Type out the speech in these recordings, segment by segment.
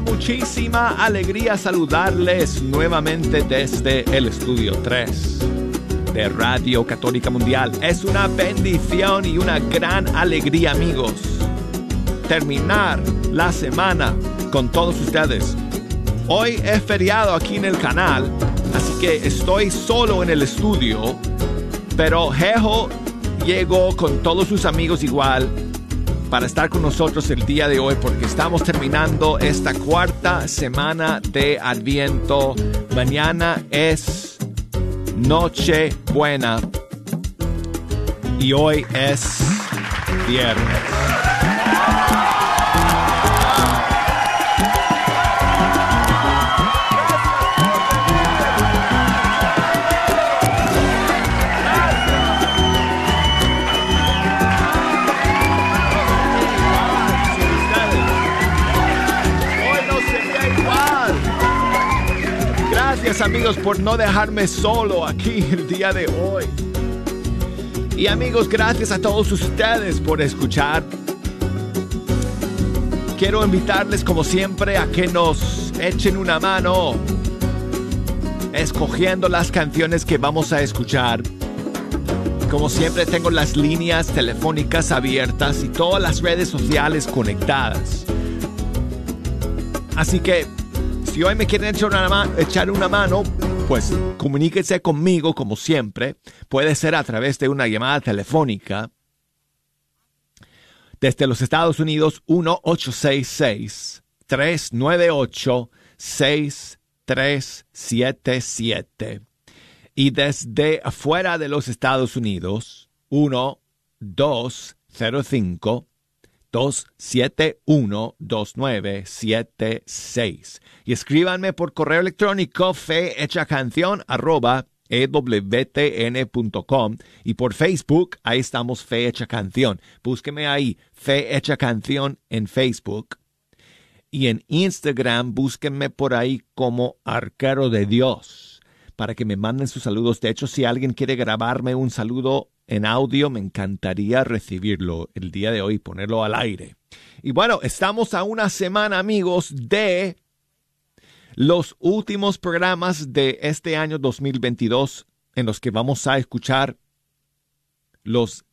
Muchísima alegría saludarles nuevamente desde el estudio 3 de Radio Católica Mundial. Es una bendición y una gran alegría, amigos, terminar la semana con todos ustedes. Hoy es feriado aquí en el canal, así que estoy solo en el estudio, pero Jejo llegó con todos sus amigos igual para estar con nosotros el día de hoy porque estamos terminando esta cuarta semana de Adviento. Mañana es Noche Buena y hoy es viernes. Amigos por no dejarme solo aquí el día de hoy. Y amigos, gracias a todos ustedes por escuchar. Quiero invitarles como siempre a que nos echen una mano escogiendo las canciones que vamos a escuchar. Como siempre tengo las líneas telefónicas abiertas y todas las redes sociales conectadas. Así que si hoy me quieren echar una, echar una mano, pues comuníquese conmigo como siempre. Puede ser a través de una llamada telefónica desde los Estados Unidos 1-866-398-6377 y desde afuera de los Estados Unidos 1-205 271-2976. Y escríbanme por correo electrónico canción arroba ewtn.com y por Facebook, ahí estamos Fe Hecha Canción. Búsqueme ahí, Fe Hecha Canción en Facebook. Y en Instagram, búsquenme por ahí como Arquero de Dios para que me manden sus saludos. De hecho, si alguien quiere grabarme un saludo en audio, me encantaría recibirlo el día de hoy ponerlo al aire. Y bueno, estamos a una semana, amigos, de los últimos programas de este año 2022 en los que vamos a escuchar los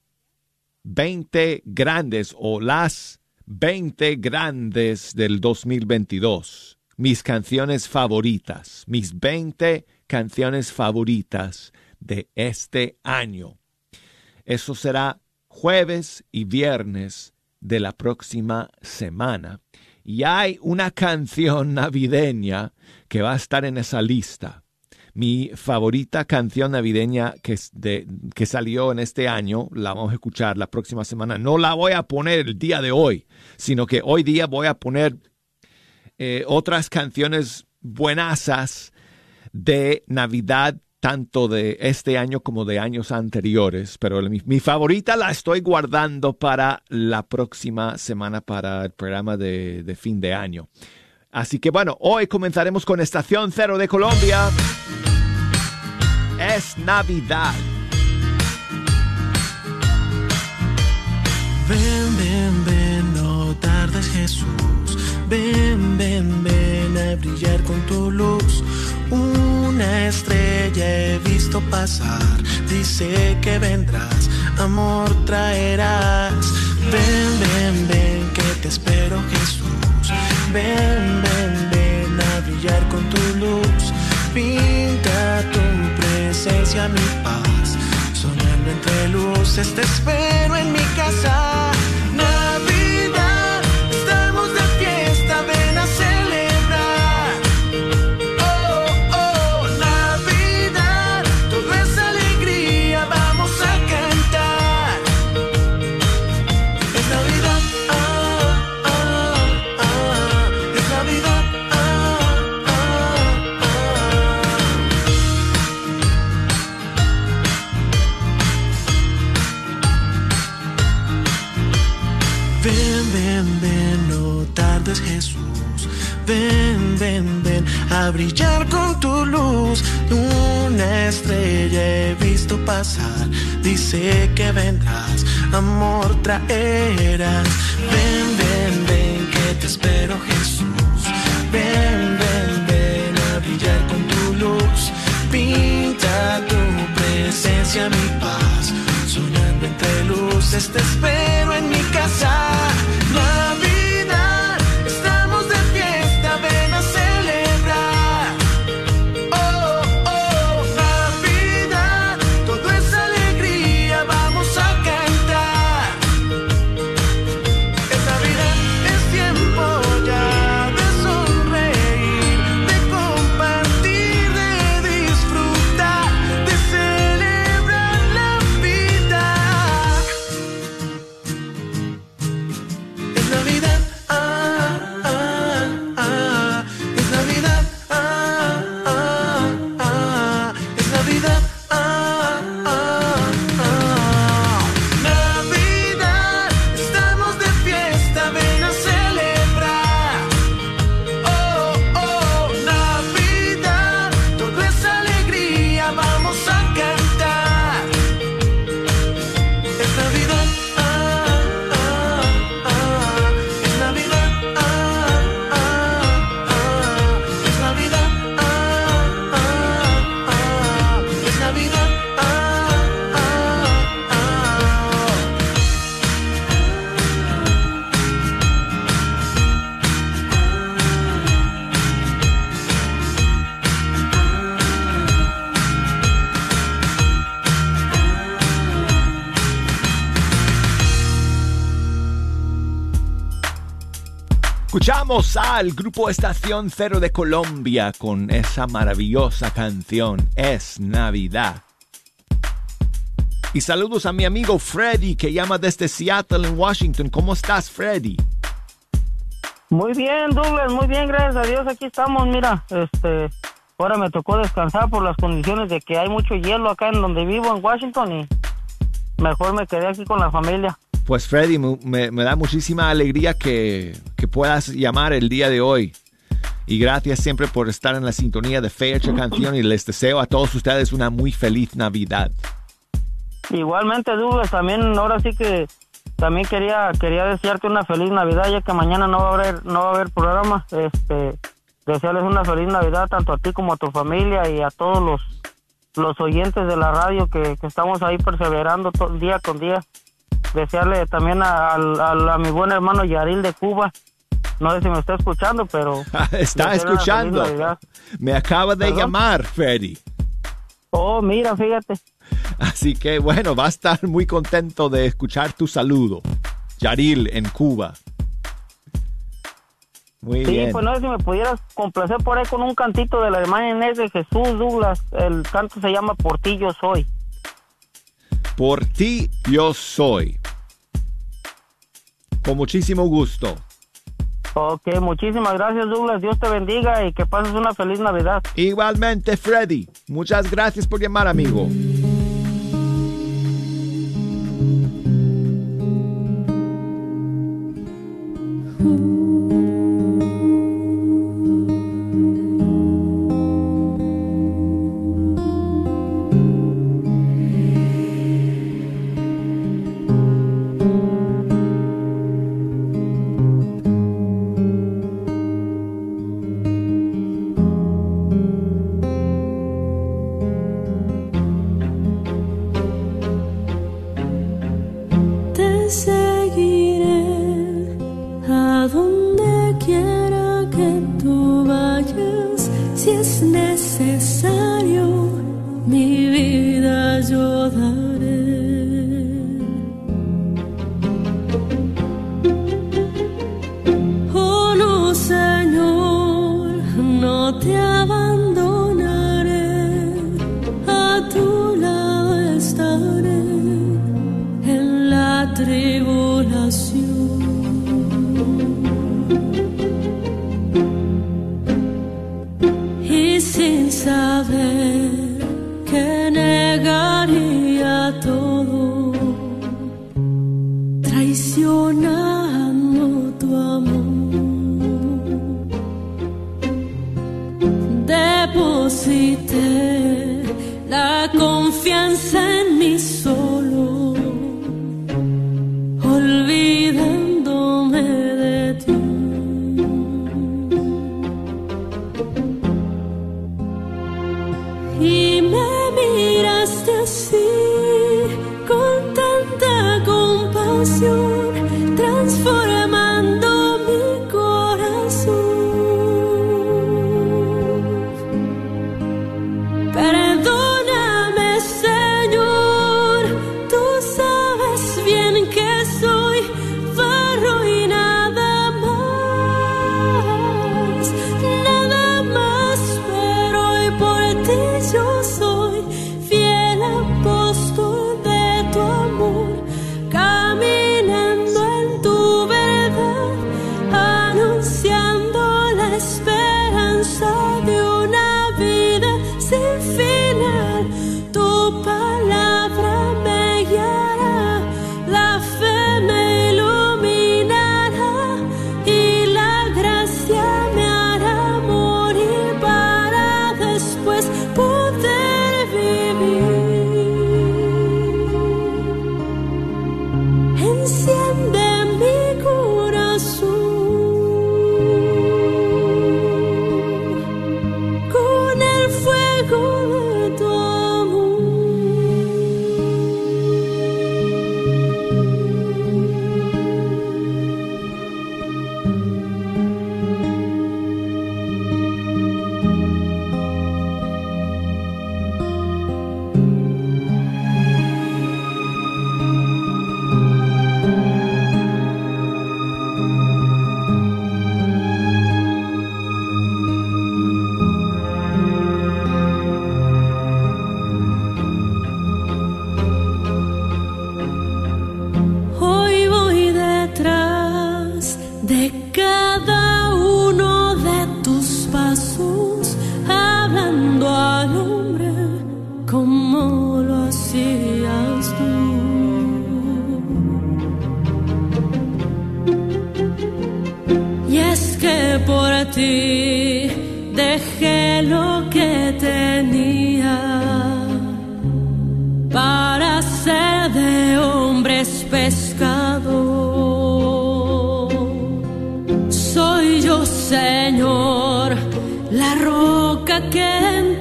20 grandes o las 20 grandes del 2022. Mis canciones favoritas, mis 20 canciones favoritas de este año. Eso será jueves y viernes de la próxima semana. Y hay una canción navideña que va a estar en esa lista. Mi favorita canción navideña que, que salió en este año, la vamos a escuchar la próxima semana. No la voy a poner el día de hoy, sino que hoy día voy a poner eh, otras canciones buenasas de Navidad tanto de este año como de años anteriores, pero mi, favorita la estoy guardando para la próxima semana para el programa de, fin de año. Así que bueno, hoy comenzaremos con Estación Cero de Colombia. Es Navidad. Ven, ven, ven, no tardes Jesús. Ven, ven, ven a brillar con tu luz una estrella he visto pasar, dice que vendrás, amor traerás. Ven, ven, ven, que te espero Jesús. Ven, ven, ven a brillar con tu luz. Pinta tu presencia, mi paz. Soñando entre luces, te espero en mi casa. A brillar con tu luz. Una estrella he visto pasar. Dice que vendrás, amor traerás. Ven, ven, ven, que te espero Jesús. Ven, ven, ven a brillar con tu luz. Pinta tu presencia, mi paz. Soñando entre luces, te espero en mi casa. Escuchamos al grupo Estación Cero de Colombia con esa maravillosa canción Es Navidad. Y saludos a mi amigo Freddy que llama desde Seattle en Washington. ¿Cómo estás, Freddy? Muy bien, Douglas, muy bien, gracias a Dios, aquí estamos, mira, este, ahora me tocó descansar por las condiciones de que hay mucho hielo acá en donde vivo, en Washington, y mejor me quedé aquí con la familia. Pues Freddy, me, me da muchísima alegría que, que puedas llamar el día de hoy. Y gracias siempre por estar en la sintonía de Fecha Canción y les deseo a todos ustedes una muy feliz Navidad. Igualmente, Douglas, también, ahora sí que también quería quería desearte una feliz Navidad, ya que mañana no va a haber, no va a haber programa, este, desearles una feliz Navidad tanto a ti como a tu familia y a todos los, los oyentes de la radio que, que estamos ahí perseverando día con día. Desearle también a, al- a mi buen hermano Yaril de Cuba. No sé si me está escuchando, pero... Está desearle una escuchando. Me acaba de ¿Perdón? llamar, Freddy. Oh, mira, fíjate. Así que bueno, va a estar muy contento de escuchar tu saludo. Yaril en Cuba. Muy Sí, bien. pues no sé si me pudieras complacer por ahí con un cantito de la hermana Inés de Jesús Douglas. El canto se llama Por ti yo soy. Por ti yo soy. Con muchísimo gusto. Ok, muchísimas gracias Douglas. Dios te bendiga y que pases una feliz Navidad. Igualmente, Freddy. Muchas gracias por llamar, amigo.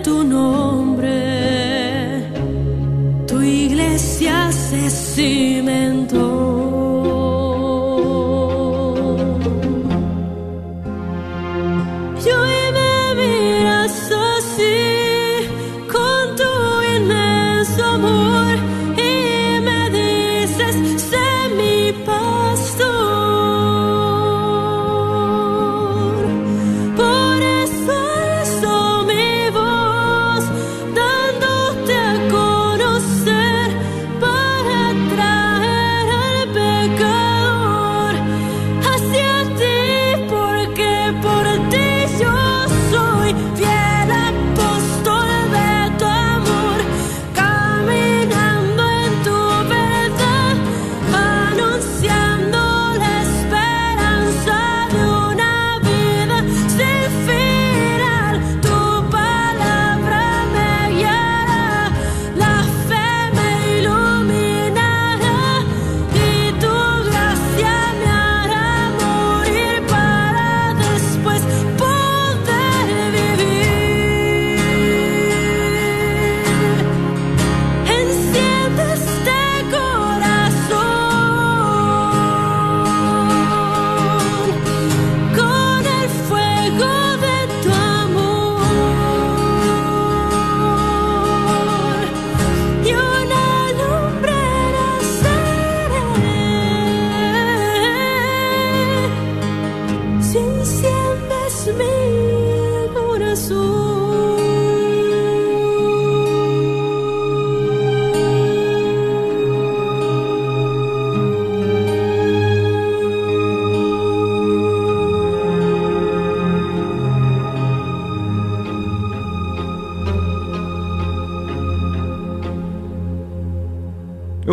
Tu nombre tu iglesia se cimentó.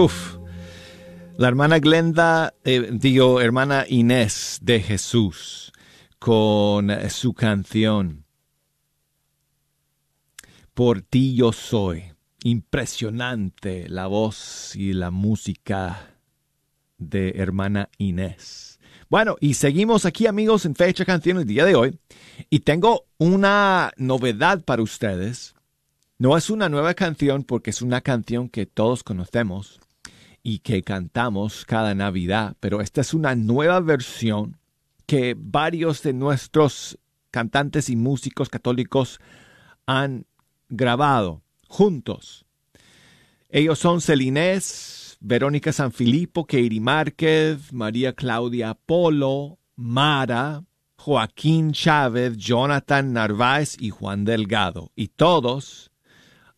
Uf. La hermana Glenda, eh, digo, hermana Inés de Jesús, con su canción. Por ti yo soy. Impresionante la voz y la música de hermana Inés. Bueno, y seguimos aquí amigos en Fecha Canción el día de hoy. Y tengo una novedad para ustedes. No es una nueva canción porque es una canción que todos conocemos y que cantamos cada Navidad, pero esta es una nueva versión que varios de nuestros cantantes y músicos católicos han grabado juntos. Ellos son Celinés, Verónica Sanfilippo, Katie Márquez, María Claudia Polo, Mara, Joaquín Chávez, Jonathan Narváez y Juan Delgado. Y todos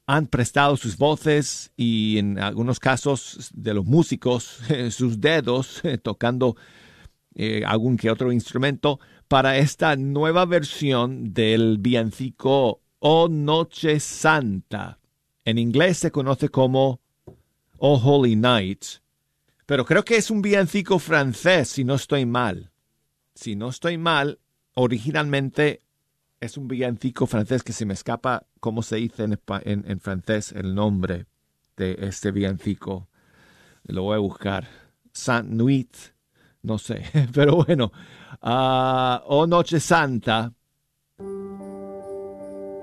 han prestado sus voces y en algunos casos de los músicos sus dedos tocando eh, algún que otro instrumento para esta nueva versión del villancico O Noche Santa. En inglés se conoce como Oh Holy Night, pero creo que es un villancico francés, si no estoy mal. Si no estoy mal, originalmente es un villancico francés que se me escapa cómo se dice en, en francés el nombre de este villancico. Lo voy a buscar. Saint Nuit, no sé, pero bueno. Uh, oh Noche Santa.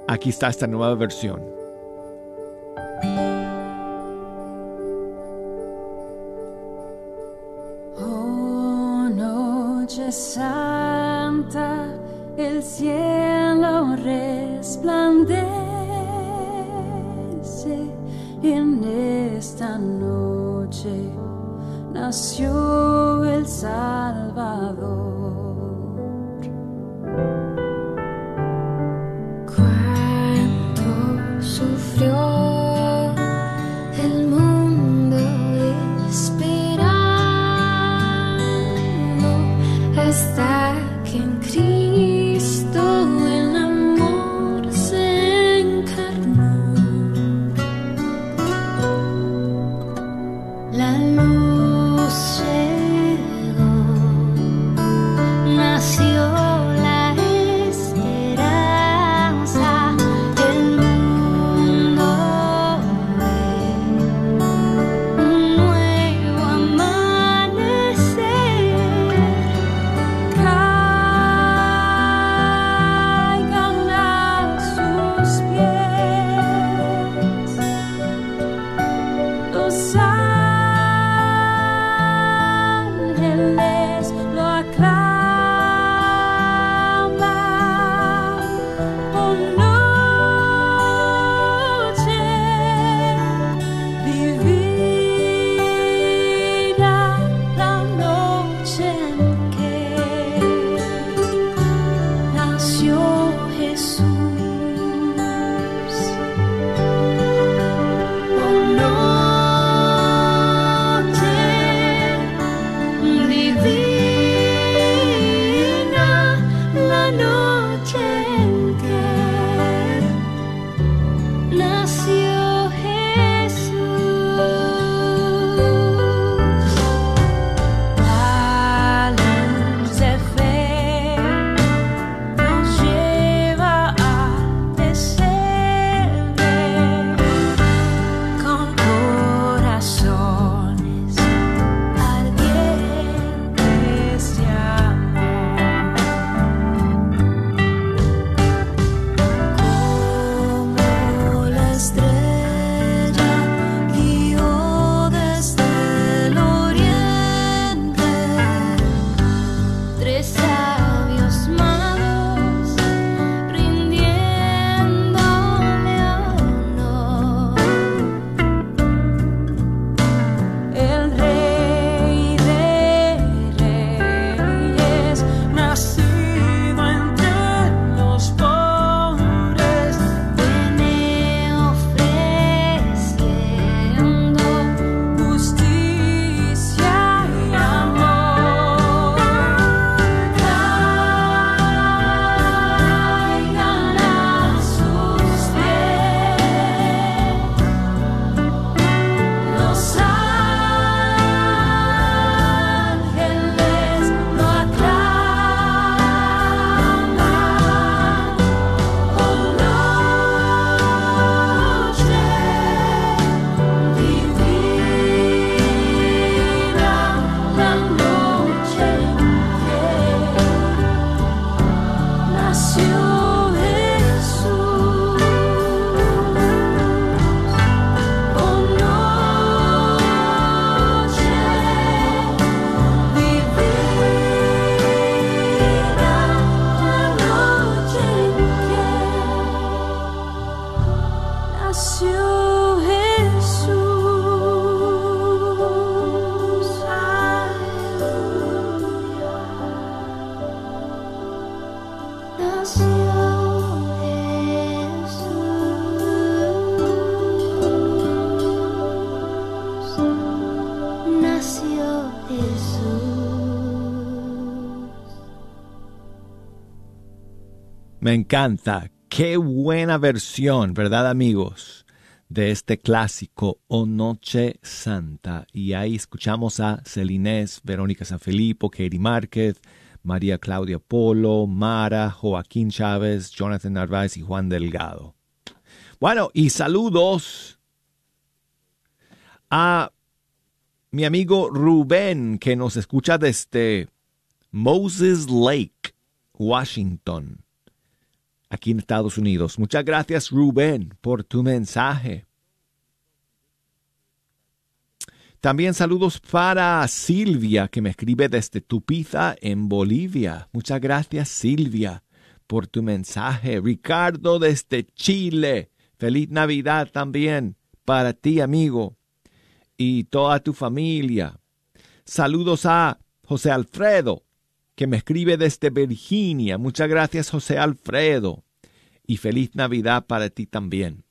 Aquí está esta nueva versión. Oh Noche Santa, el cielo resplandece en esta noche nació el Salvador. feel encanta. Qué buena versión, ¿verdad amigos? De este clásico O Noche Santa. Y ahí escuchamos a Celinés, Verónica Sanfilippo, Katie Márquez, María Claudia Polo, Mara, Joaquín Chávez, Jonathan Narváez y Juan Delgado. Bueno, y saludos a mi amigo Rubén, que nos escucha desde Moses Lake, Washington, aquí en Estados Unidos. Muchas gracias, Rubén, por tu mensaje. También saludos para Silvia, que me escribe desde Tupiza, en Bolivia. Muchas gracias, Silvia, por tu mensaje. Ricardo desde Chile. Feliz Navidad también para ti, amigo, y toda tu familia. Saludos a José Alfredo, que me escribe desde Virginia. Muchas gracias, José Alfredo. Y feliz Navidad para ti también.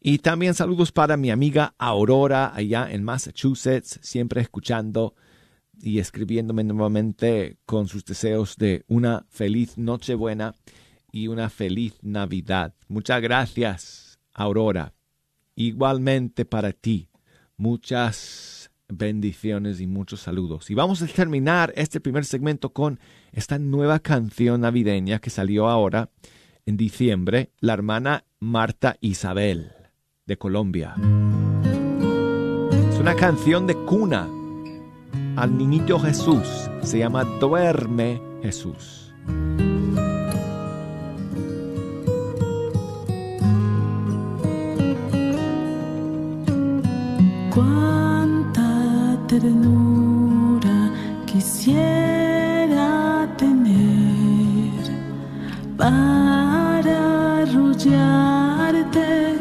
Y también saludos para mi amiga Aurora allá en Massachusetts, siempre escuchando y escribiéndome nuevamente con sus deseos de una feliz Nochebuena y una feliz Navidad. Muchas gracias, Aurora. Igualmente para ti, muchas bendiciones y muchos saludos. Y vamos a terminar este primer segmento con esta nueva canción navideña que salió ahora en diciembre, la hermana Marta Isabel de Colombia. Es una canción de cuna al niñito Jesús. Se llama Duerme Jesús. Ternura quisiera tener para arrullarte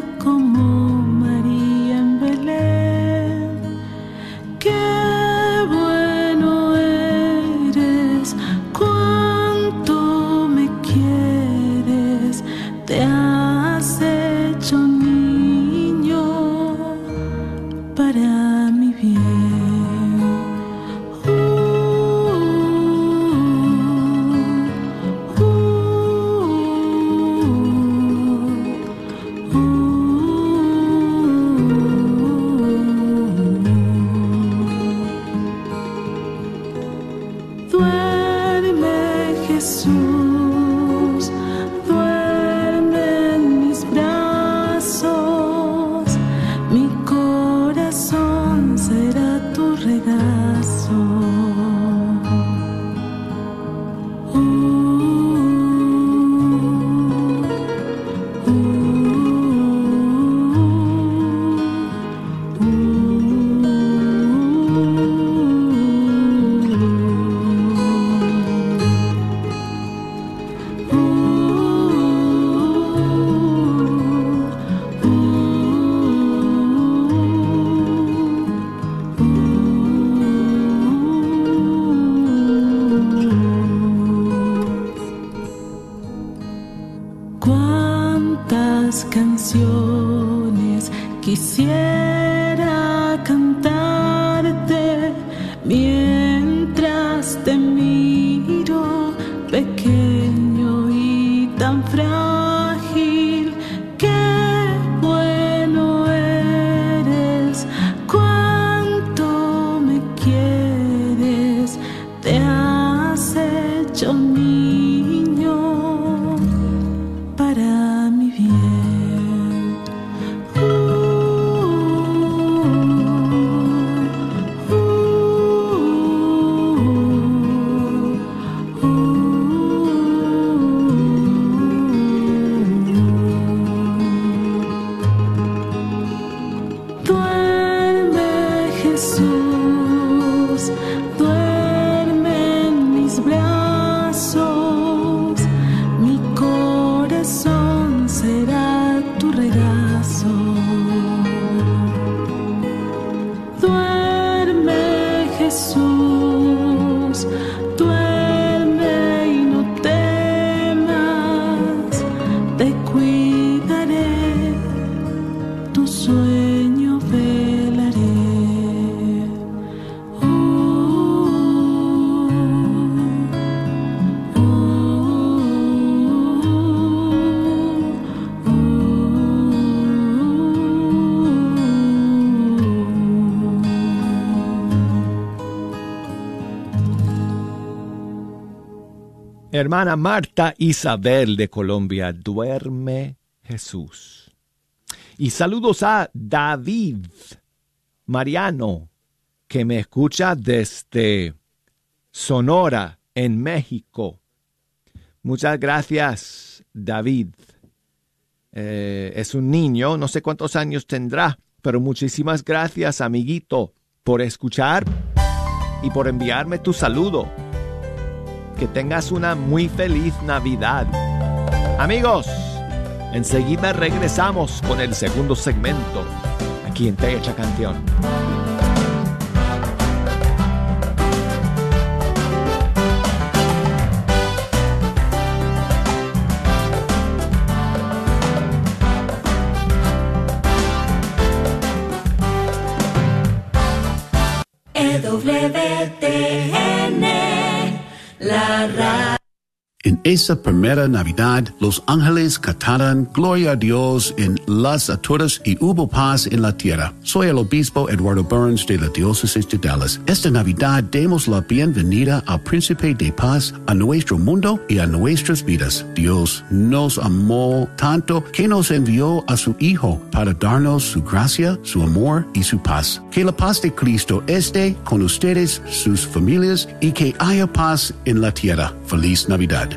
Hermana Marta Isabel de Colombia, duerme Jesús. Y saludos a David Mariano, que me escucha desde Sonora, en México. Muchas gracias, David. Eh, es un niño, no sé cuántos años tendrá, pero muchísimas gracias, amiguito, por escuchar y por enviarme tu saludo. Que tengas una muy feliz Navidad. Amigos, enseguida regresamos con el segundo segmento aquí en Techa Canción. EWTN, la radio. En esa primera Navidad, los ángeles cantaron Gloria a Dios en las alturas y hubo paz en la tierra. Soy el obispo Eduardo Burns de la Diócesis de Dallas. Esta Navidad demos la bienvenida al Príncipe de Paz a nuestro mundo y a nuestras vidas. Dios nos amó tanto que nos envió a su Hijo para darnos su gracia, su amor y su paz. Que la paz de Cristo esté con ustedes, sus familias y que haya paz en la tierra. Feliz Navidad.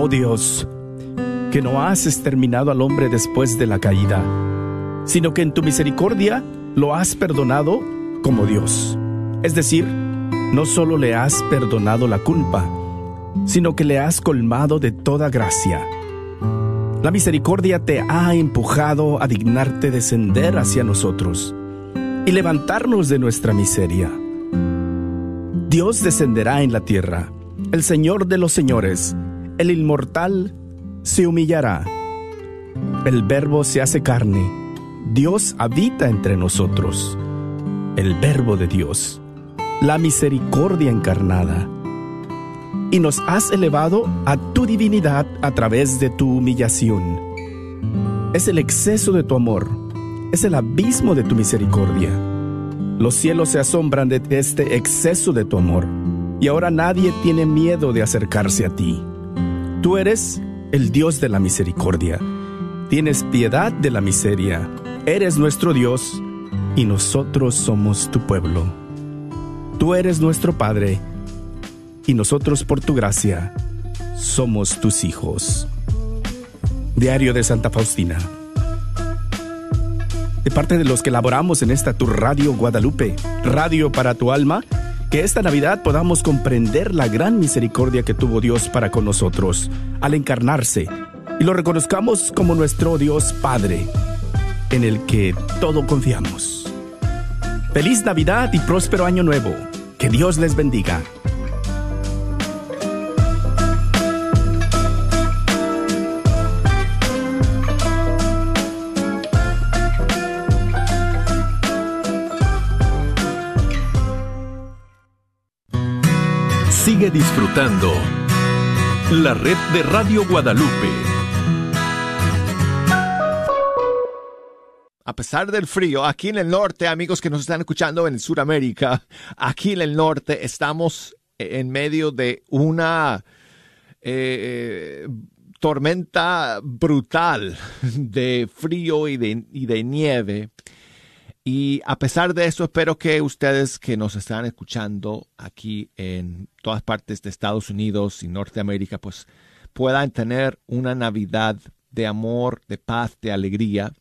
Oh Dios, que no has exterminado al hombre después de la caída, sino que en tu misericordia lo has perdonado como Dios. Es decir, no solo le has perdonado la culpa, sino que le has colmado de toda gracia. La misericordia te ha empujado a dignarte descender hacia nosotros y levantarnos de nuestra miseria. Dios descenderá en la tierra, el Señor de los señores, el inmortal, se humillará. El verbo se hace carne, Dios habita entre nosotros. El verbo de Dios, la misericordia encarnada. Y nos has elevado a tu divinidad a través de tu humillación. Es el exceso de tu amor, es el abismo de tu misericordia. Los cielos se asombran de este exceso de tu amor, y ahora nadie tiene miedo de acercarse a ti. Tú eres el Dios de la misericordia. Tienes piedad de la miseria. Eres nuestro Dios y nosotros somos tu pueblo. Tú eres nuestro Padre y nosotros por tu gracia somos tus hijos. Diario de Santa Faustina. De parte de los que laboramos en esta tu radio Guadalupe, radio para tu alma, que esta Navidad podamos comprender la gran misericordia que tuvo Dios para con nosotros al encarnarse y lo reconozcamos como nuestro Dios Padre, en el que todo confiamos. Feliz Navidad y próspero año nuevo. Que Dios les bendiga. Disfrutando la red de Radio Guadalupe. A pesar del frío, aquí en el norte, amigos que nos están escuchando en Sudamérica, aquí en el norte estamos en medio de una eh, tormenta brutal de frío y de nieve. Y a pesar de eso, espero que ustedes que nos están escuchando aquí en todas partes de Estados Unidos y Norteamérica, pues puedan tener una Navidad de amor, de paz, de alegría.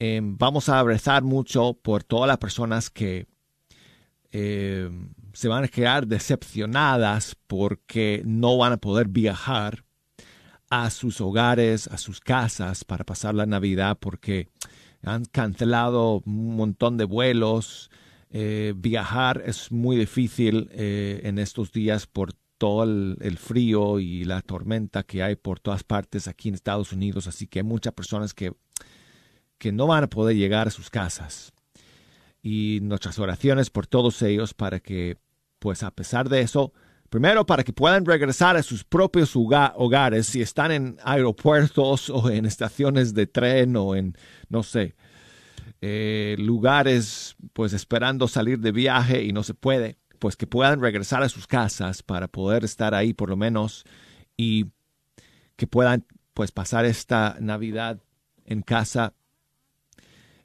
Eh, vamos a abrazar mucho por todas las personas que eh, se van a quedar decepcionadas porque no van a poder viajar a sus hogares, a sus casas para pasar la Navidad porque han cancelado un montón de vuelos. Eh, viajar es muy difícil eh, en estos días por todo el, el, frío y la tormenta que hay por todas partes aquí en Estados Unidos. Así que hay muchas personas que, que no van a poder llegar a sus casas. Y nuestras oraciones por todos ellos para que, pues a pesar de eso, Primero, para que puedan regresar a sus propios hogares si están en aeropuertos o en estaciones de tren o en, no sé, eh, lugares, pues esperando salir de viaje y no se puede, pues que puedan regresar a sus casas para poder estar ahí por lo menos y que puedan, pues, pasar esta Navidad en casa.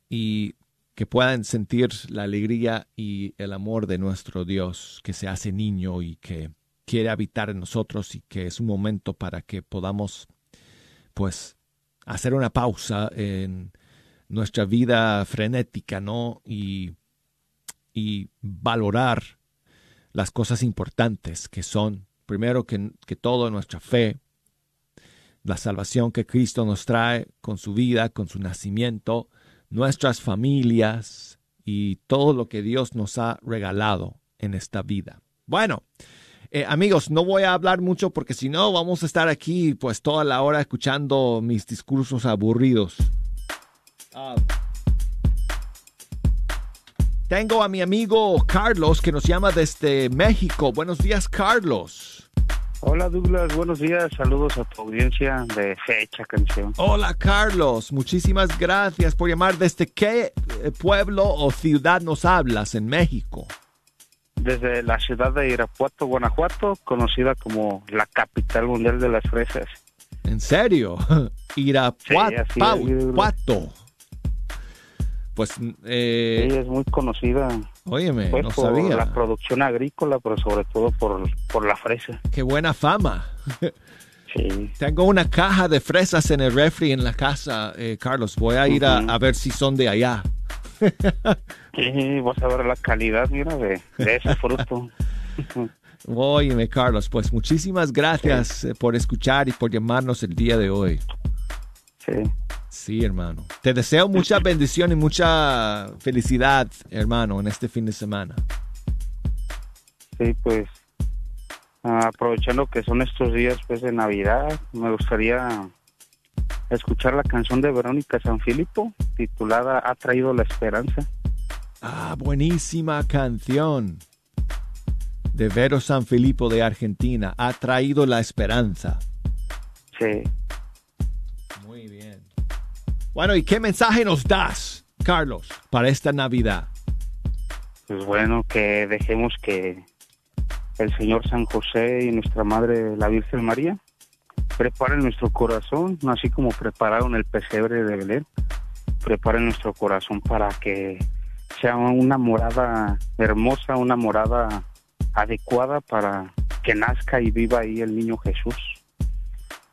Y que puedan sentir la alegría y el amor de nuestro Dios que se hace niño y que quiere habitar en nosotros y que es un momento para que podamos pues hacer una pausa en nuestra vida frenética, ¿no? Y, y valorar las cosas importantes que son, primero que, que todo nuestra fe, la salvación que Cristo nos trae con su vida, con su nacimiento, nuestras familias y todo lo que Dios nos ha regalado en esta vida. Bueno, eh, amigos, no voy a hablar mucho porque si no vamos a estar aquí pues toda la hora escuchando mis discursos aburridos. Ah. tengo a mi amigo Carlos que nos llama desde México. Buenos días, Carlos. Hola Douglas, buenos días, saludos a tu audiencia de Fecha Canción. Hola Carlos, muchísimas gracias por llamar. ¿Desde qué eh, pueblo o ciudad nos hablas en México? Desde la ciudad de Irapuato, Guanajuato, conocida como la capital mundial de las fresas. ¿En serio? Irapuato. pues eh, sí, es muy conocida. Óyeme, pues no por sabía. la producción agrícola, pero sobre todo por, por la fresa. Qué buena fama. Sí. Tengo una caja de fresas en el refri en la casa, eh, Carlos. Voy a ir a, a ver si son de allá. Sí, vas a ver la calidad, mira, de, de ese fruto. Óyeme, Carlos, pues muchísimas gracias eh, por escuchar y por llamarnos el día de hoy. Sí. Sí, hermano. Te deseo mucha bendición y mucha felicidad, hermano, en este fin de semana. Sí, pues ah, aprovechando que son estos días pues de Navidad, me gustaría escuchar la canción de Verónica Sanfilippo titulada Ha traído la esperanza. Ah, buenísima canción. De Vero San Filipo de Argentina. Ha traído la esperanza. Sí. Bueno, ¿y qué mensaje nos das, Carlos, para esta Navidad? Pues bueno, que dejemos que el Señor San José y nuestra Madre la Virgen María preparen nuestro corazón, así como prepararon el pesebre de Belén, preparen nuestro corazón para que sea una morada hermosa, una morada adecuada para que nazca y viva ahí el niño Jesús.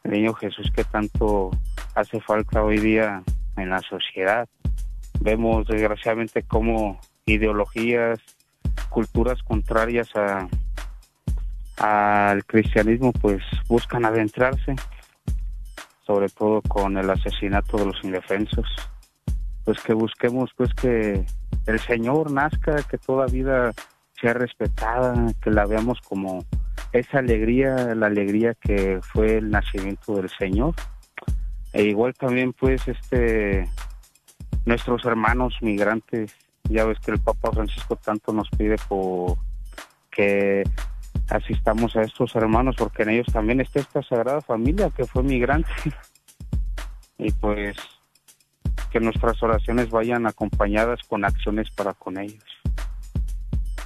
El niño Jesús que tanto hace falta hoy día en la sociedad. Vemos desgraciadamente cómo ideologías, culturas contrarias a al cristianismo pues buscan adentrarse, sobre todo con el asesinato de los indefensos. Pues que busquemos pues que el Señor nazca, que toda vida sea respetada, que la veamos como esa alegría, la alegría que fue el nacimiento del Señor. E igual también pues este nuestros hermanos migrantes, ya ves que el Papa Francisco tanto nos pide por que asistamos a estos hermanos porque en ellos también está esta sagrada familia que fue migrante. y pues que nuestras oraciones vayan acompañadas con acciones para con ellos.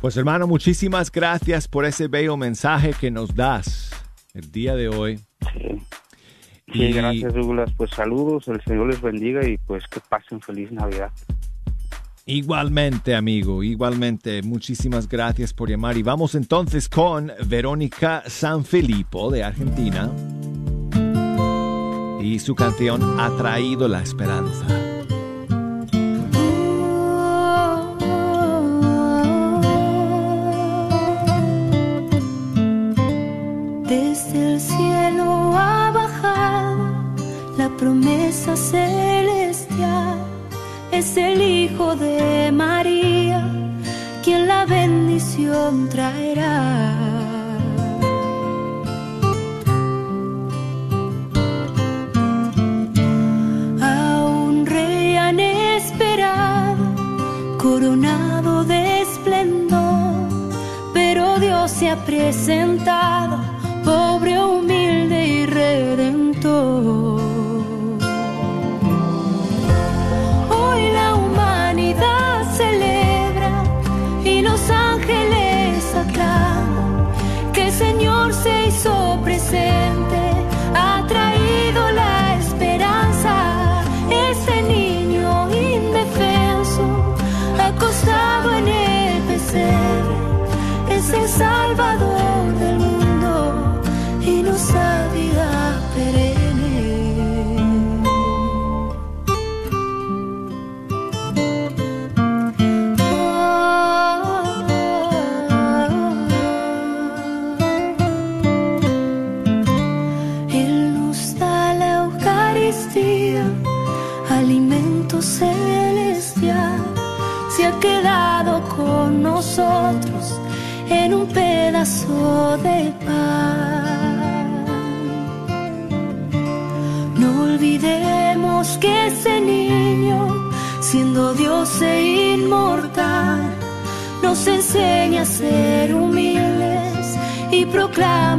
Pues hermano, muchísimas gracias por ese bello mensaje que nos das el día de hoy. Sí. Sí, Y- gracias Douglas. Pues saludos, el Señor les bendiga y pues que pasen feliz Navidad. Igualmente, amigo, igualmente. Muchísimas gracias por llamar. Y vamos entonces con Verónica Sanfilippo de Argentina. Y su canción Ha traído la esperanza. La promesa celestial. Es el Hijo de María quien la bendición traerá. A un rey han esperado, coronado de esplendor, pero Dios se ha presentado, y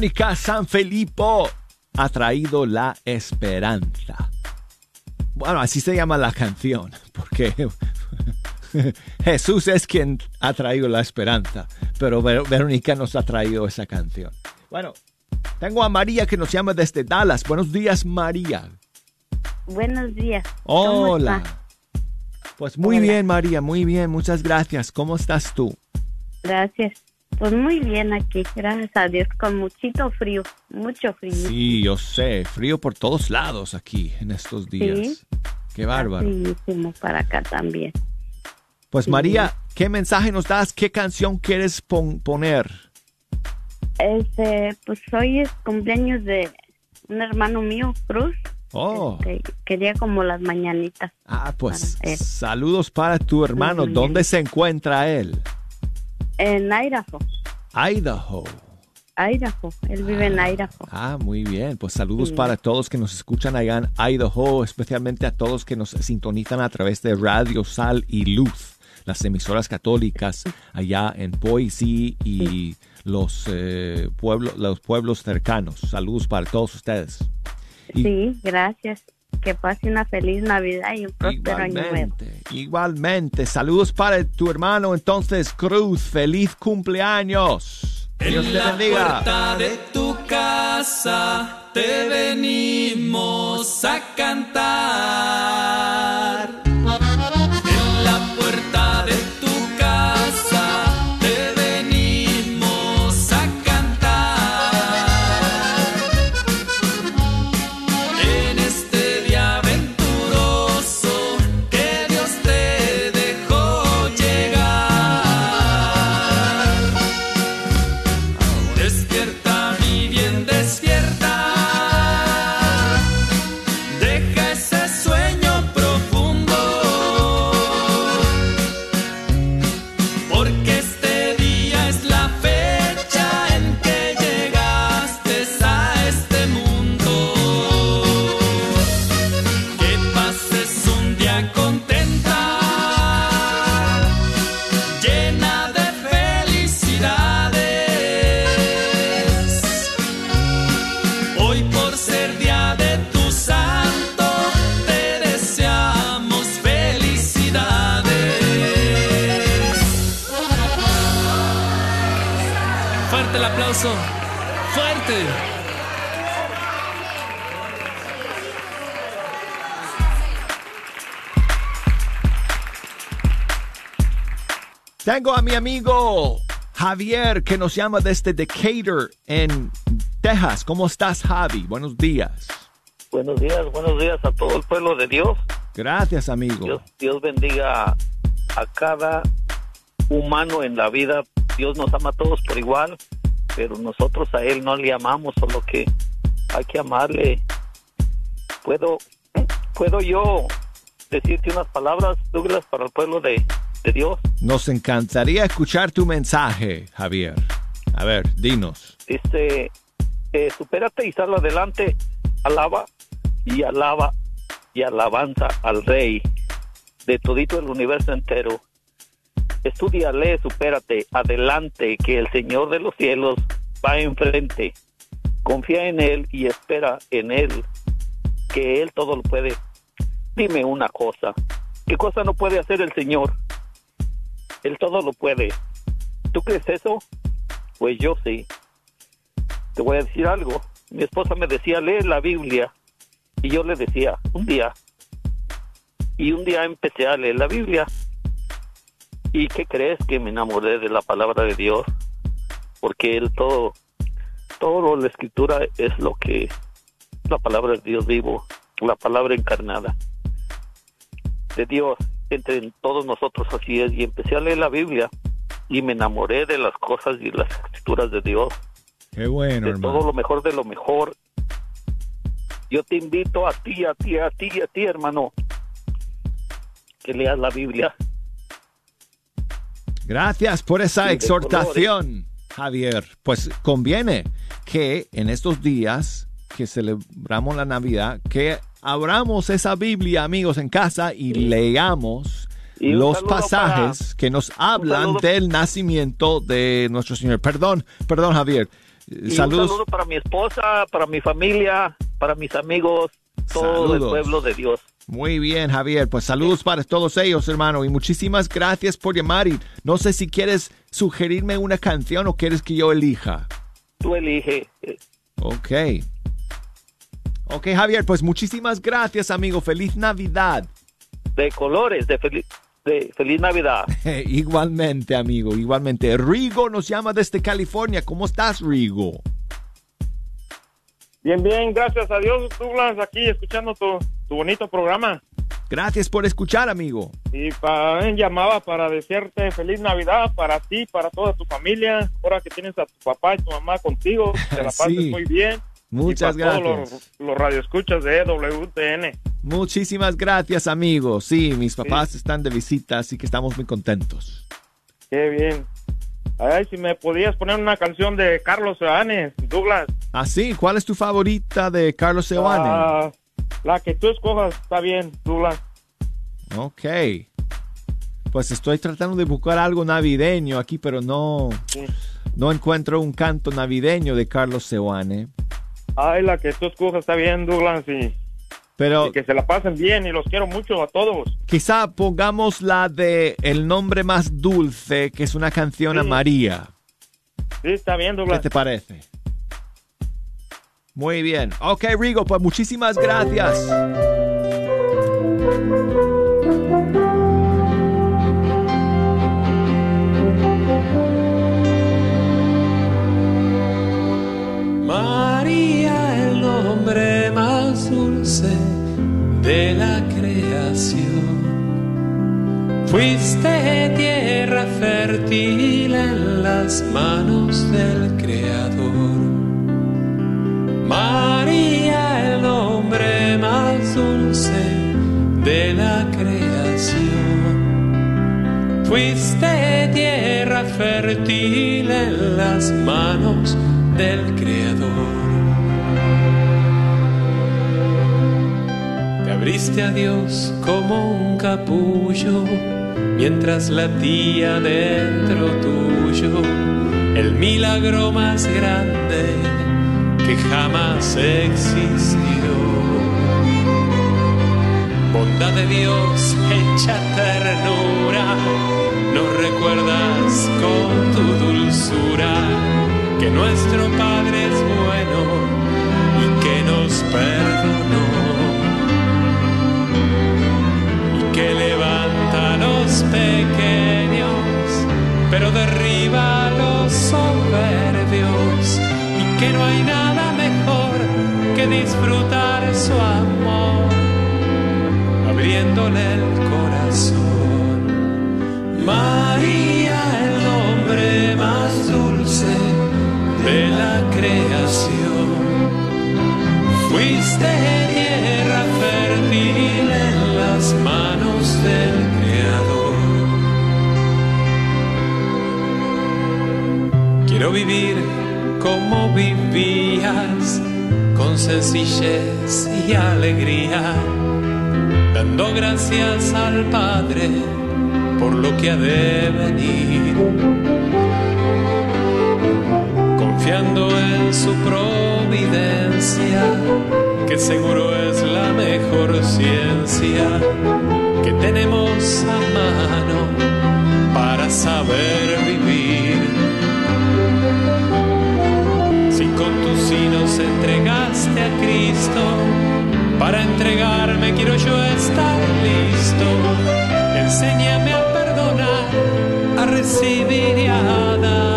Verónica Sanfilippo ha traído la esperanza. Bueno, así se llama la canción, porque Jesús es quien ha traído la esperanza, pero Ver- Verónica nos ha traído esa canción. Bueno, tengo a María que nos llama desde Dallas. Buenos días, María. Buenos días. ¿Cómo Hola. Pues muy Hola. bien, María, muy bien, muchas gracias. ¿Cómo estás tú? Gracias. Pues muy bien aquí, gracias a Dios, con muchito frío, mucho frío. Sí, yo sé, frío por todos lados aquí en estos días. Sí. Qué bárbaro. Fríísimo para acá también. Pues Sí. María, ¿qué mensaje nos das? ¿Qué canción quieres pon- poner? Este, pues hoy es cumpleaños de un hermano mío, Cruz. Oh, que quería como las mañanitas. ah, pues para saludos para tu hermano. ¿Dónde se encuentra él? En Idaho, Idaho. Idaho. Él vive en Idaho. Ah, muy bien. Pues saludos Sí. para todos que nos escuchan allá en Idaho, especialmente a todos que nos sintonizan a través de Radio Sal y Luz, las emisoras católicas allá en Boise y los, eh, pueblos, los pueblos cercanos. Saludos para todos ustedes. Y- Sí, gracias. Que pase una feliz Navidad y un próspero año nuevo. Igualmente, igualmente. Saludos para tu hermano entonces, Cruz. Feliz cumpleaños. Dios te bendiga. puerta de tu casa te venimos a cantar. Tengo a mi amigo Javier que nos llama desde Decatur en Texas. ¿Cómo estás, Javi? Buenos días. Buenos días, buenos días a todo el pueblo de Dios. Gracias, amigo. Dios, Dios bendiga a cada humano en la vida. Dios nos ama a todos por igual, pero nosotros a Él no le amamos, solo que hay que amarle. ¿Puedo, puedo yo decirte unas palabras, Douglas, para el pueblo de, de Dios? Nos encantaría escuchar tu mensaje, Javier. A ver, dinos. Dice, eh, supérate y sal adelante, alaba y alaba y alabanza al Rey de todito el universo entero. Estudia, lee, supérate, adelante, que el Señor de los cielos va enfrente. Confía en Él y espera en Él, que Él todo lo puede. Dime una cosa, ¿qué cosa no puede hacer el Señor? Él todo lo puede. ¿Tú crees eso? Pues yo sí. Te voy a decir algo. Mi esposa me decía, lee la Biblia. Y yo le decía, un día. Y un día empecé a leer la Biblia. ¿Y qué crees que me enamoré de la palabra de Dios? Porque él todo, todo la escritura es lo que la palabra de Dios vivo, la palabra encarnada de Dios entre todos nosotros así es y empecé a leer la Biblia y me enamoré de las cosas y las escrituras de Dios Qué bueno, de hermano. todo lo mejor de lo mejor. Yo te invito a ti, a ti, a ti, a ti, hermano, que leas la Biblia. Gracias por esa exhortación, Javier. Pues conviene que en estos días que celebramos la Navidad, que abramos esa Biblia, amigos, en casa y leamos Y los pasajes que nos hablan del nacimiento de nuestro Señor. Perdón, perdón, Javier. Y Saludos. un saludo para mi esposa, para mi familia, para mis amigos, todo el pueblo de Dios. Muy bien, Javier. Pues saludos para todos ellos, hermano. Y muchísimas gracias por llamar. Y no sé si quieres sugerirme una canción o quieres que yo elija. Tú elige. Ok. Ok, Javier, pues muchísimas gracias, amigo. Feliz Navidad. De colores, de feliz, de feliz Navidad. igualmente, amigo, igualmente. Rigo nos llama desde California. ¿Cómo estás, Rigo? Bien, bien, gracias a Dios, Douglas, aquí escuchando tu, tu bonito programa. Gracias por escuchar, amigo. Y pa- llamaba para desearte feliz Navidad para ti, para toda tu familia. Ahora que tienes a tu papá y tu mamá contigo, que te la pases Sí. muy bien. Muchas y para Todos gracias. los, los radioescuchas de WTN. Muchísimas gracias, amigo. Sí, mis papás están de visita, así que estamos muy contentos. Qué bien. Ay, si me podías poner una canción de Carlos Seanes, Douglas. Ah, sí, ¿cuál es tu favorita de Carlos Seoane? Ah, la que tú escojas está bien, Douglas. Ok. Pues estoy tratando de buscar algo navideño aquí, pero no, no encuentro un canto navideño de Carlos Seoane. Ay, la que tú escojas está bien, Douglas, y, Pero y que se la pasen bien y los quiero mucho a todos. quizá pongamos la de El nombre más dulce, que es una canción a. María. Sí, está bien, ¿Qué Douglas. te parece? Muy bien. Ok, Rigo, pues muchísimas gracias. Dulce de la creación. Fuiste tierra fértil en las manos del Creador. María, el nombre más dulce de la creación. Fuiste tierra fértil en las manos del Creador. A Dios como un capullo mientras latía dentro tuyo el milagro más grande que jamás existió. Bondad de Dios hecha ternura, nos recuerdas con tu dulzura que nuestro Padre es bueno y que nos perdonó pequeños, pero derriba los soberbios y que no hay nada mejor que disfrutar su amor abriéndole el corazón. María, el nombre más dulce de la creación. Fuiste Quiero vivir como vivías, con sencillez y alegría dando gracias al Padre por lo que ha de venir, confiando en su providencia, que seguro es la mejor ciencia que tenemos a mano para saber vivir. Tus sinos entregaste a Cristo, para entregarme quiero yo estar listo. Enséñame a perdonar, a recibir y a dar.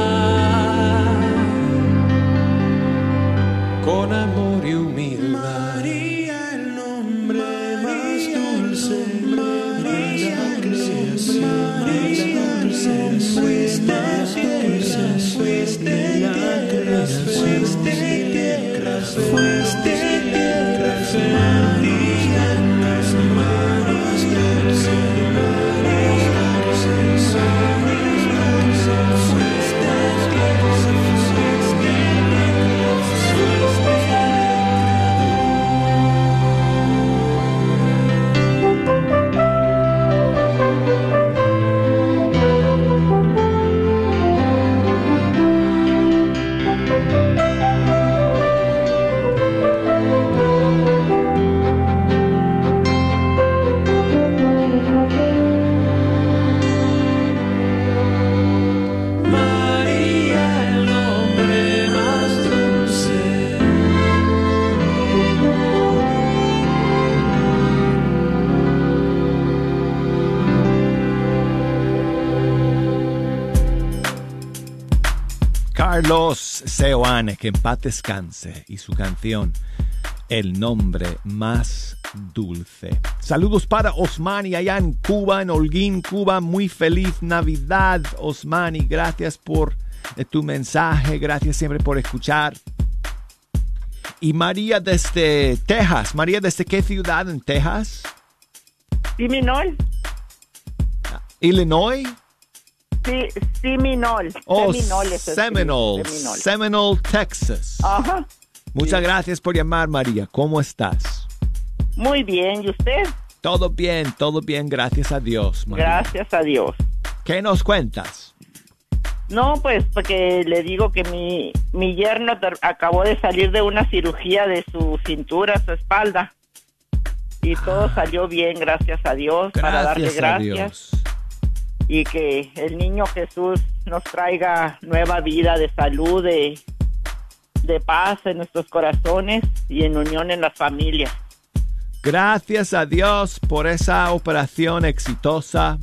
Carlos Seoane, que en paz descanse, y su canción El nombre más dulce. Saludos para Osmani allá en Cuba, en Holguín, Cuba. Muy feliz Navidad, Osmani. Gracias por eh, tu mensaje, gracias siempre por escuchar. Y María desde Texas. María, ¿desde qué ciudad en Texas? Seminole. Illinois. Sí, Seminole. Oh, Seminole Seminole, Seminole. Seminole, Texas. Ajá. Muchas gracias por llamar, María. ¿Cómo estás? Muy bien, ¿y usted? Todo bien, todo bien, gracias a Dios. María. Gracias a Dios. ¿Qué nos cuentas? No, pues porque le digo que mi, mi yerno acabó de salir de una cirugía de su cintura, su espalda. Y todo salió bien, gracias a Dios, para darle Gracias a gracias. Dios. Y que el niño Jesús nos traiga nueva vida de salud, de, de paz en nuestros corazones y en unión en las familias. Gracias a Dios por esa operación exitosa.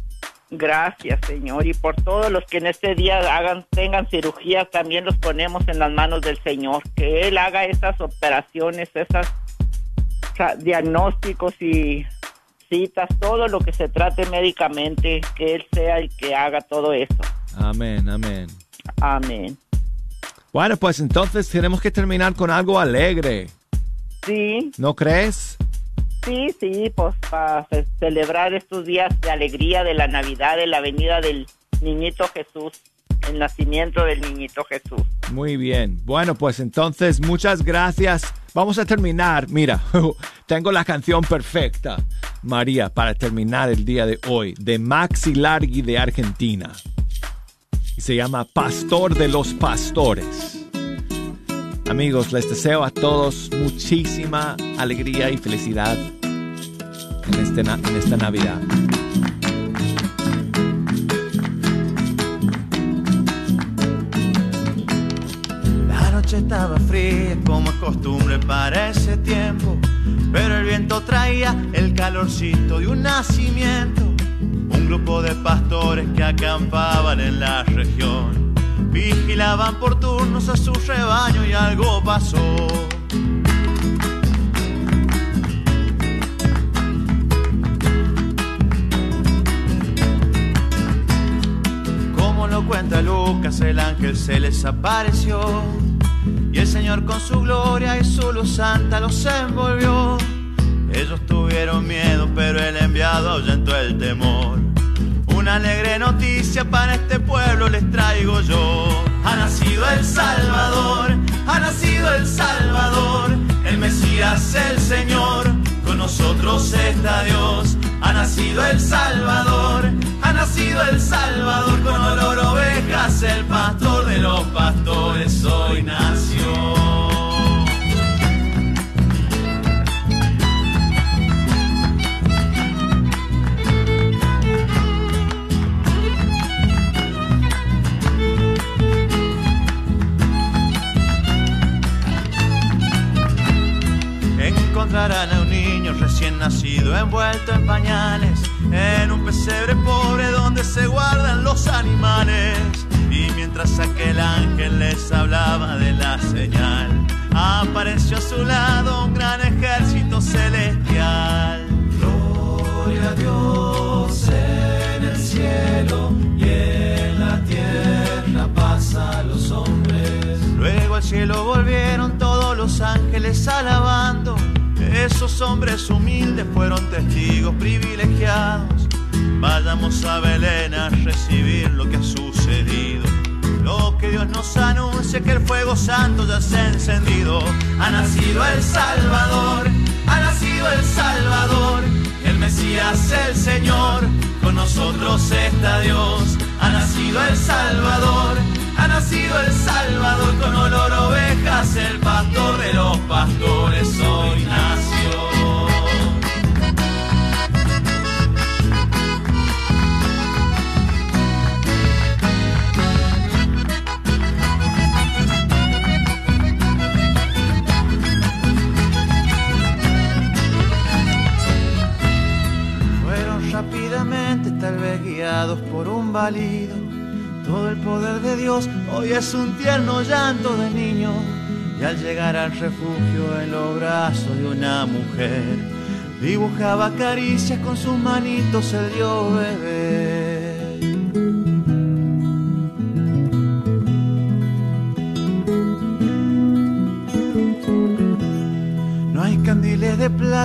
Gracias, Señor. Y por todos los que en este día hagan, tengan cirugías, también los ponemos en las manos del Señor. Que Él haga esas operaciones, sea, diagnósticos y citas, todo lo que se trate médicamente, que Él sea el que haga todo eso. Amén, amén. Amén. Bueno, pues entonces tenemos que terminar con algo alegre. Sí, ¿No crees? sí, sí, pues para ce- celebrar estos días de alegría de la Navidad, de la venida del niñito Jesús, el nacimiento del niñito Jesús. Muy bien. Bueno, pues entonces muchas gracias. Vamos a terminar. Mira, tengo la canción perfecta, María, para terminar el día de hoy, de Maxi Largi de Argentina. Se llama Pastor de los Pastores. Amigos, les deseo a todos muchísima alegría y felicidad en, este en esta Navidad. Noche estaba fría como es costumbre para ese tiempo, pero el viento traía el calorcito de un nacimiento. Un grupo de pastores que acampaban en la región, vigilaban por turnos a su rebaño y algo pasó. Como lo cuenta Lucas, el ángel se les apareció. Y el Señor con su gloria y su luz santa los envolvió. Ellos tuvieron miedo, pero el enviado ahuyentó el temor. Una alegre noticia para este pueblo les traigo yo. Ha nacido el Salvador, ha nacido el Salvador, el Mesías, el Señor, con nosotros está Dios. Ha nacido el Salvador, nacido el Salvador, con olor ovejas, el pastor de los pastores hoy nació. Encontrarán a un niño recién nacido envuelto en pañales, en un pesebre pobre donde se guardan los animales. Y mientras aquel ángel les hablaba de la señal, apareció a su lado un gran ejército celestial. Gloria a Dios en el cielo y en la tierra paz a los hombres. Luego al cielo volvieron todos los ángeles alabando. Esos hombres humildes fueron testigos privilegiados. Vayamos a Belén a recibir lo que ha sucedido. Lo que Dios nos anuncia que el fuego santo ya se ha encendido. Ha nacido el Salvador, ha nacido el Salvador, el Mesías, el Señor. Con nosotros está Dios. Ha nacido el Salvador, ha nacido el Salvador con olor ovejas, el pastor de los pastores hoy nació. Fueron rápidamente, tal vez guiados por un válido. Todo el poder de Dios hoy es un tierno llanto de niño. Y al llegar al refugio en los brazos de una mujer, dibujaba caricias con sus manitos el Dios bebé.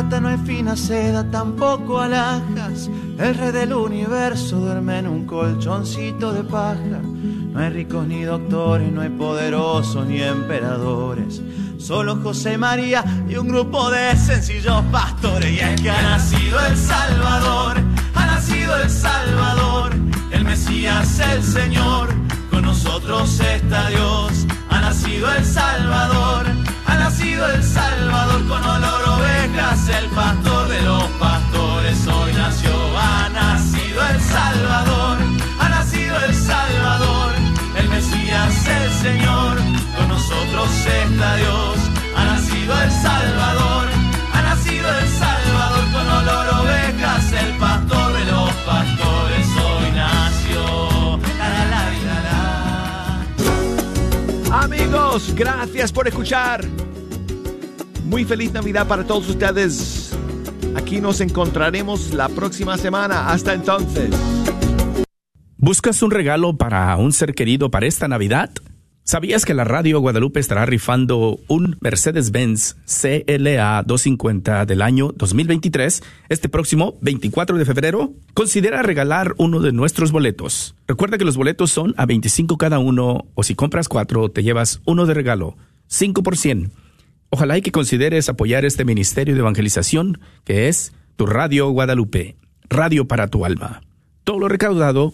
Plata, no hay fina seda, tampoco alhajas. El rey del universo duerme en un colchoncito de paja. No hay ricos ni doctores, no hay poderosos ni emperadores. solo José María y un grupo de sencillos pastores. Y es que ha nacido el Salvador, ha nacido el Salvador, el Mesías, el Señor, con nosotros está Dios. Ha nacido el Salvador, ha nacido el Salvador, con olor ovejas, el pastor de los pastores hoy nació. Ha nacido el Salvador, ha nacido el Salvador, el Mesías, el Señor, con nosotros está Dios. Ha nacido el Salvador, ha nacido el Salvador, Gracias por escuchar. Muy feliz Navidad para todos ustedes. Aquí nos encontraremos la próxima semana. Hasta entonces. ¿Buscas un regalo para un ser querido para esta Navidad? ¿Sabías que la Radio Guadalupe estará rifando un Mercedes-Benz CLA 250 del año 2023 este próximo 24 de febrero? Considera regalar uno de nuestros boletos. Recuerda que los boletos son a 25 cada uno o si compras cuatro te llevas uno de regalo, 5 por 100. Ojalá y que consideres apoyar este ministerio de evangelización que es tu Radio Guadalupe, radio para tu alma. Todo lo recaudado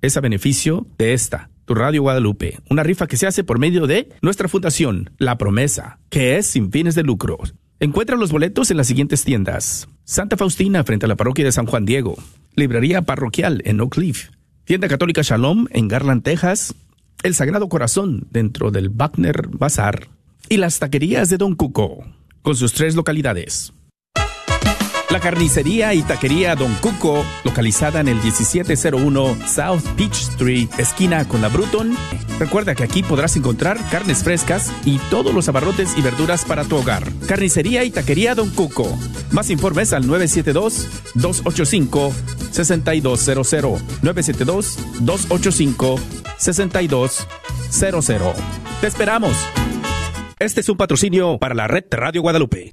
es a beneficio de esta, Radio Guadalupe, una rifa que se hace por medio de nuestra fundación, La Promesa, que es sin fines de lucro. Encuentra los boletos en las siguientes tiendas. Santa Faustina frente a la parroquia de San Juan Diego, Librería Parroquial en Oak Cliff, Tienda Católica Shalom en Garland, Texas, El Sagrado Corazón dentro del Wagner Bazar y las taquerías de Don Cuco, con sus tres localidades. La carnicería y taquería Don Cuco, localizada en el 1701 South Peach Street, esquina con la Bruton. Recuerda que aquí podrás encontrar carnes frescas y todos los abarrotes y verduras para tu hogar. Carnicería y taquería Don Cuco. Más informes al 972-285-6200. 972-285-6200. Te esperamos. Este es un patrocinio para la red Radio Guadalupe.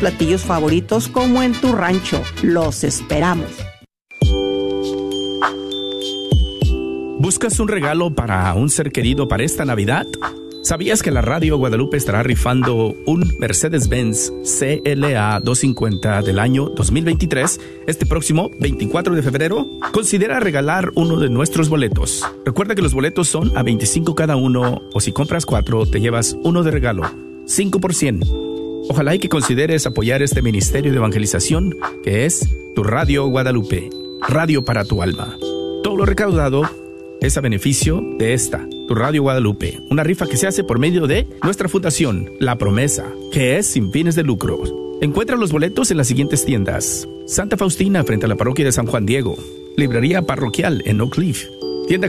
platillos favoritos como en tu rancho. Los esperamos. ¿Buscas un regalo para un ser querido para esta Navidad? ¿Sabías que la Radio Guadalupe estará rifando un Mercedes-Benz CLA 250 del año 2023 este próximo 24 de febrero? Considera regalar uno de nuestros boletos. Recuerda que los boletos son a 25 cada uno o si compras cuatro te llevas uno de regalo, 5 por 100. Ojalá y que consideres apoyar este ministerio de evangelización que es tu Radio Guadalupe, radio para tu alma. Todo lo recaudado es a beneficio de esta, tu Radio Guadalupe, una rifa que se hace por medio de nuestra fundación, La Promesa, que es sin fines de lucro. Encuentra los boletos en las siguientes tiendas. Santa Faustina frente a la parroquia de San Juan Diego, Librería Parroquial en Oak Cliff,